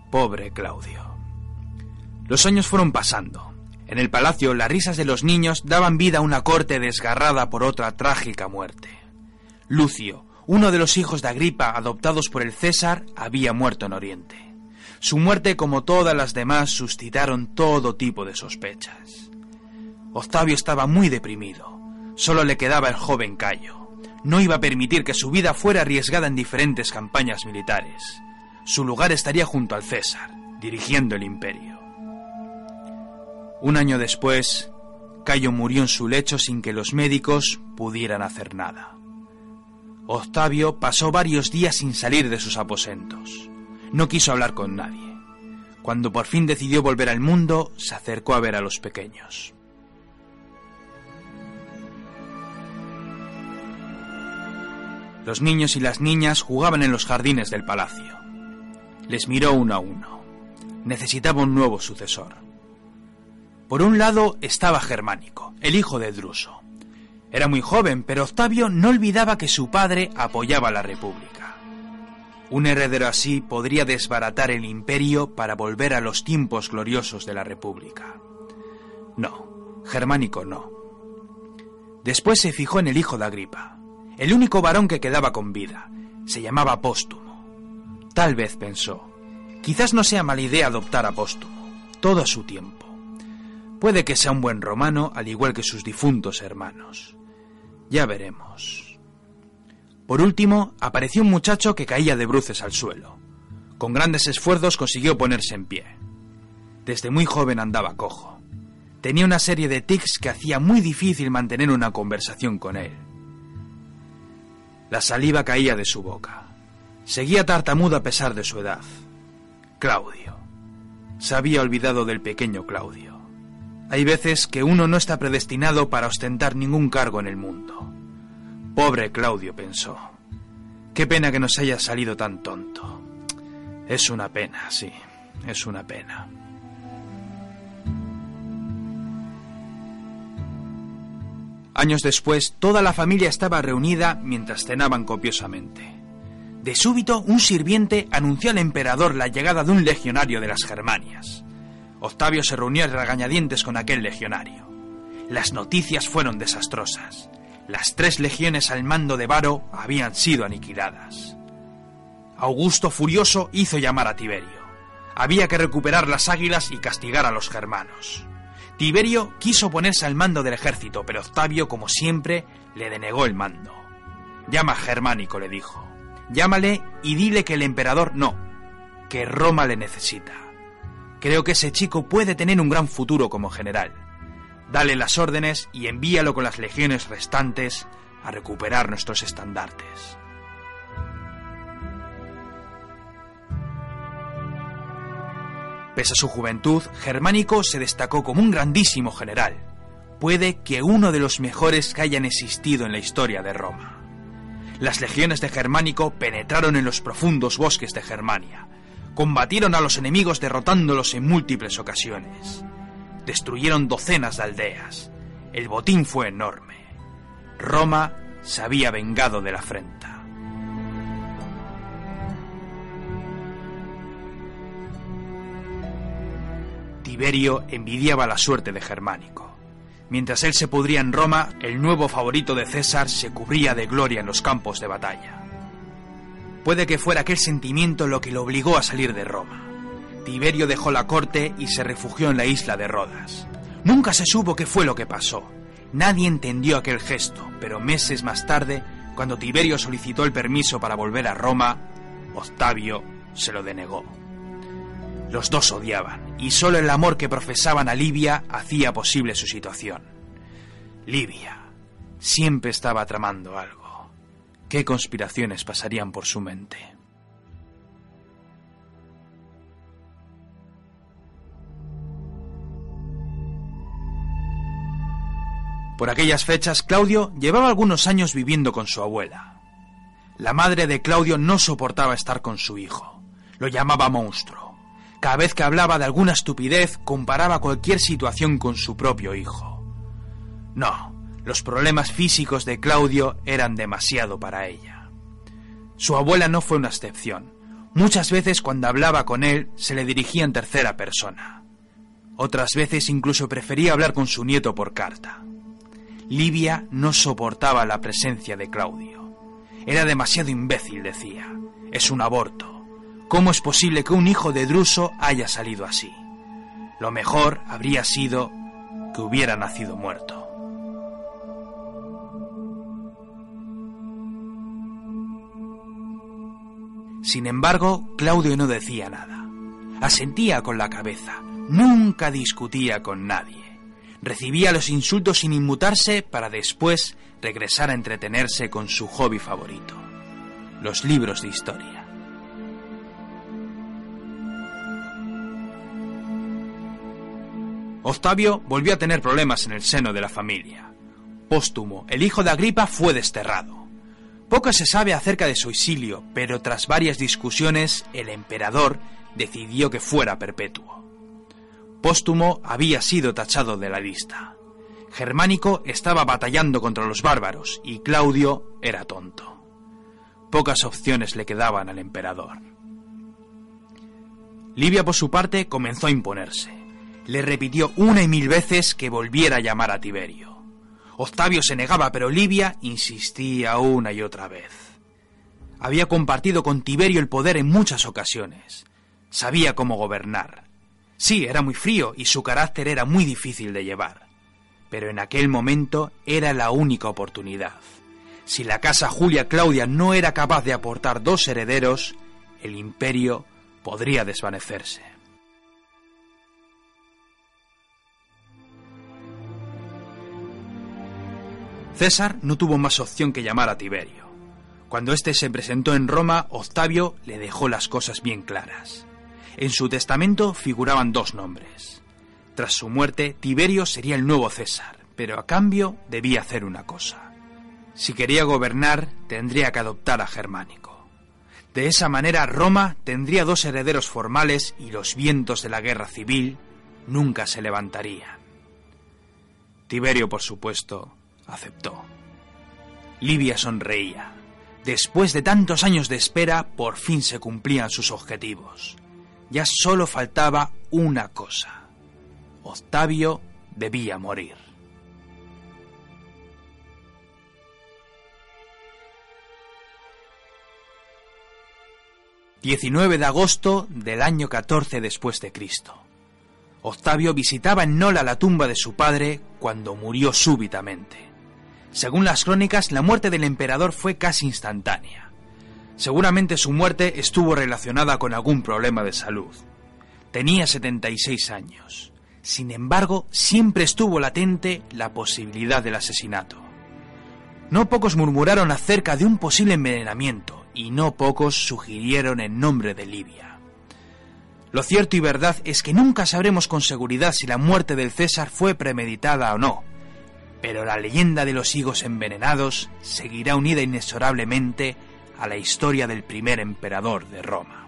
Pobre Claudio. Los años fueron pasando. En el palacio las risas de los niños daban vida a una corte desgarrada por otra trágica muerte. Lucio, uno de los hijos de Agripa adoptados por el César, había muerto en Oriente. Su muerte, como todas las demás, suscitaron todo tipo de sospechas. Octavio estaba muy deprimido. Solo le quedaba el joven Cayo. No iba a permitir que su vida fuera arriesgada en diferentes campañas militares. Su lugar estaría junto al César, dirigiendo el imperio. Un año después, Cayo murió en su lecho sin que los médicos pudieran hacer nada. Octavio pasó varios días sin salir de sus aposentos. No quiso hablar con nadie. Cuando por fin decidió volver al mundo, se acercó a ver a los pequeños. Los niños y las niñas jugaban en los jardines del palacio. Les miró uno a uno. Necesitaba un nuevo sucesor. Por un lado estaba Germánico, el hijo de Druso. Era muy joven, pero Octavio no olvidaba que su padre apoyaba la República. Un heredero así podría desbaratar el imperio para volver a los tiempos gloriosos de la República. No, Germánico no. Después se fijó en el hijo de Agripa, el único varón que quedaba con vida. Se llamaba Póstumo. Tal vez pensó, quizás no sea mala idea adoptar a Póstumo, todo a su tiempo. Puede que sea un buen romano al igual que sus difuntos hermanos. Ya veremos. Por último, apareció un muchacho que caía de bruces al suelo. Con grandes esfuerzos consiguió ponerse en pie. Desde muy joven andaba cojo. Tenía una serie de tics que hacía muy difícil mantener una conversación con él. La saliva caía de su boca. Seguía tartamudo a pesar de su edad. Claudio. Se había olvidado del pequeño Claudio. Hay veces que uno no está predestinado para ostentar ningún cargo en el mundo. Pobre Claudio pensó. Qué pena que nos haya salido tan tonto. Es una pena, sí, es una pena. Años después, toda la familia estaba reunida mientras cenaban copiosamente. De súbito, un sirviente anunció al emperador la llegada de un legionario de las Germanias. Octavio se reunió regañadientes con aquel legionario. Las noticias fueron desastrosas. Las tres legiones al mando de Varo habían sido aniquiladas. Augusto, furioso, hizo llamar a Tiberio. Había que recuperar las águilas y castigar a los germanos. Tiberio quiso ponerse al mando del ejército, pero Octavio, como siempre, le denegó el mando. Llama a Germánico, le dijo. Llámale y dile que el emperador no, que Roma le necesita. Creo que ese chico puede tener un gran futuro como general. Dale las órdenes y envíalo con las legiones restantes a recuperar nuestros estandartes. Pese a su juventud, Germánico se destacó como un grandísimo general. Puede que uno de los mejores que hayan existido en la historia de Roma. Las legiones de Germánico penetraron en los profundos bosques de Germania, combatieron a los enemigos derrotándolos en múltiples ocasiones. Destruyeron docenas de aldeas. El botín fue enorme. Roma se había vengado de la afrenta. Tiberio envidiaba la suerte de Germánico. Mientras él se pudría en Roma, el nuevo favorito de César se cubría de gloria en los campos de batalla. Puede que fuera aquel sentimiento lo que lo obligó a salir de Roma. Tiberio dejó la corte y se refugió en la isla de Rodas. Nunca se supo qué fue lo que pasó. Nadie entendió aquel gesto, pero meses más tarde, cuando Tiberio solicitó el permiso para volver a Roma, Octavio se lo denegó. Los dos odiaban, y solo el amor que profesaban a Livia hacía posible su situación. Livia siempre estaba tramando algo. ¿Qué conspiraciones pasarían por su mente? Por aquellas fechas, Claudio llevaba algunos años viviendo con su abuela. La madre de Claudio no soportaba estar con su hijo. Lo llamaba monstruo. Cada vez que hablaba de alguna estupidez, comparaba cualquier situación con su propio hijo. No, los problemas físicos de Claudio eran demasiado para ella. Su abuela no fue una excepción. Muchas veces cuando hablaba con él se le dirigía en tercera persona. Otras veces incluso prefería hablar con su nieto por carta. Livia no soportaba la presencia de Claudio. Era demasiado imbécil, decía. Es un aborto. ¿Cómo es posible que un hijo de Druso haya salido así? Lo mejor habría sido que hubiera nacido muerto. Sin embargo, Claudio no decía nada. Asentía con la cabeza. Nunca discutía con nadie. Recibía los insultos sin inmutarse para después regresar a entretenerse con su hobby favorito, los libros de historia. Octavio volvió a tener problemas en el seno de la familia. Póstumo, el hijo de Agripa, fue desterrado. Poco se sabe acerca de su exilio, pero tras varias discusiones el emperador decidió que fuera perpetuo. Póstumo había sido tachado de la lista. Germánico estaba batallando contra los bárbaros y Claudio era tonto. Pocas opciones le quedaban al emperador. Livia, por su parte, comenzó a imponerse. Le repitió una y mil veces que volviera a llamar a Tiberio. Octavio se negaba, pero Livia insistía una y otra vez. Había compartido con Tiberio el poder en muchas ocasiones. Sabía cómo gobernar. Sí, era muy frío y su carácter era muy difícil de llevar. Pero en aquel momento era la única oportunidad. Si la casa Julia Claudia no era capaz de aportar dos herederos, el imperio podría desvanecerse. César no tuvo más opción que llamar a Tiberio. Cuando éste se presentó en Roma, Octavio le dejó las cosas bien claras. En su testamento figuraban dos nombres. Tras su muerte, Tiberio sería el nuevo César, pero a cambio debía hacer una cosa. Si quería gobernar, tendría que adoptar a Germánico. De esa manera, Roma tendría dos herederos formales y los vientos de la guerra civil nunca se levantarían. Tiberio, por supuesto, aceptó. Livia sonreía. Después de tantos años de espera, por fin se cumplían sus objetivos. Ya solo faltaba una cosa. Octavio debía morir. ...19 de agosto del año 14 después de Cristo. Octavio visitaba en Nola la tumba de su padre cuando murió súbitamente. Según las crónicas, la muerte del emperador fue casi instantánea. Seguramente su muerte estuvo relacionada con algún problema de salud. Tenía 76 años. Sin embargo, siempre estuvo latente la posibilidad del asesinato. No pocos murmuraron acerca de un posible envenenamiento y no pocos sugirieron el nombre de Libia. Lo cierto y verdad es que nunca sabremos con seguridad si la muerte del César fue premeditada o no, pero la leyenda de los higos envenenados seguirá unida inexorablemente a la historia del primer emperador de Roma.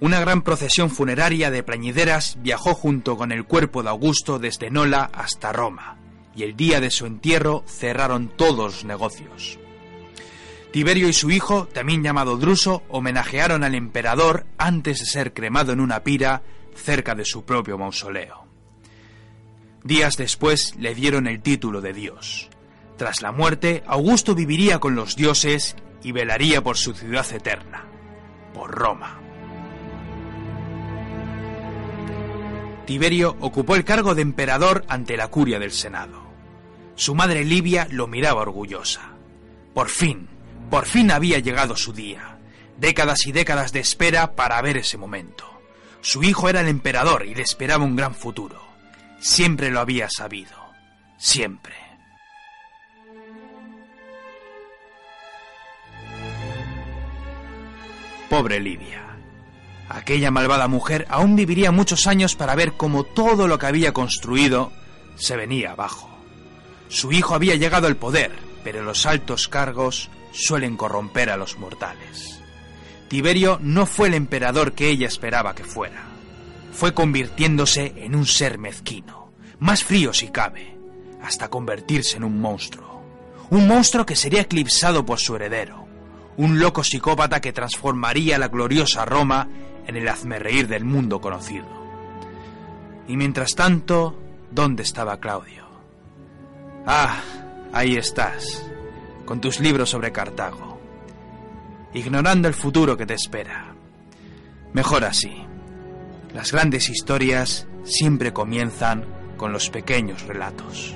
Una gran procesión funeraria de plañideras viajó junto con el cuerpo de Augusto desde Nola hasta Roma, y el día de su entierro cerraron todos los negocios. Tiberio y su hijo, también llamado Druso, homenajearon al emperador antes de ser cremado en una pira cerca de su propio mausoleo. Días después le dieron el título de dios. Tras la muerte, Augusto viviría con los dioses y velaría por su ciudad eterna, por Roma. Tiberio ocupó el cargo de emperador ante la curia del Senado. Su madre Livia lo miraba orgullosa. Por fin, por fin había llegado su día. Décadas y décadas de espera para ver ese momento. Su hijo era el emperador y le esperaba un gran futuro. Siempre lo había sabido. Siempre. Pobre Livia. Aquella malvada mujer aún viviría muchos años para ver cómo todo lo que había construido se venía abajo. Su hijo había llegado al poder, pero los altos cargos suelen corromper a los mortales. Tiberio no fue el emperador que ella esperaba que fuera. Fue convirtiéndose en un ser mezquino, más frío si cabe, hasta convertirse en un monstruo. Un monstruo que sería eclipsado por su heredero, un loco psicópata que transformaría la gloriosa Roma en el hazmerreír del mundo conocido. Y mientras tanto, ¿dónde estaba Claudio? Ah, ahí estás, con tus libros sobre Cartago, ignorando el futuro que te espera. Mejor así. Las grandes historias siempre comienzan con los pequeños relatos.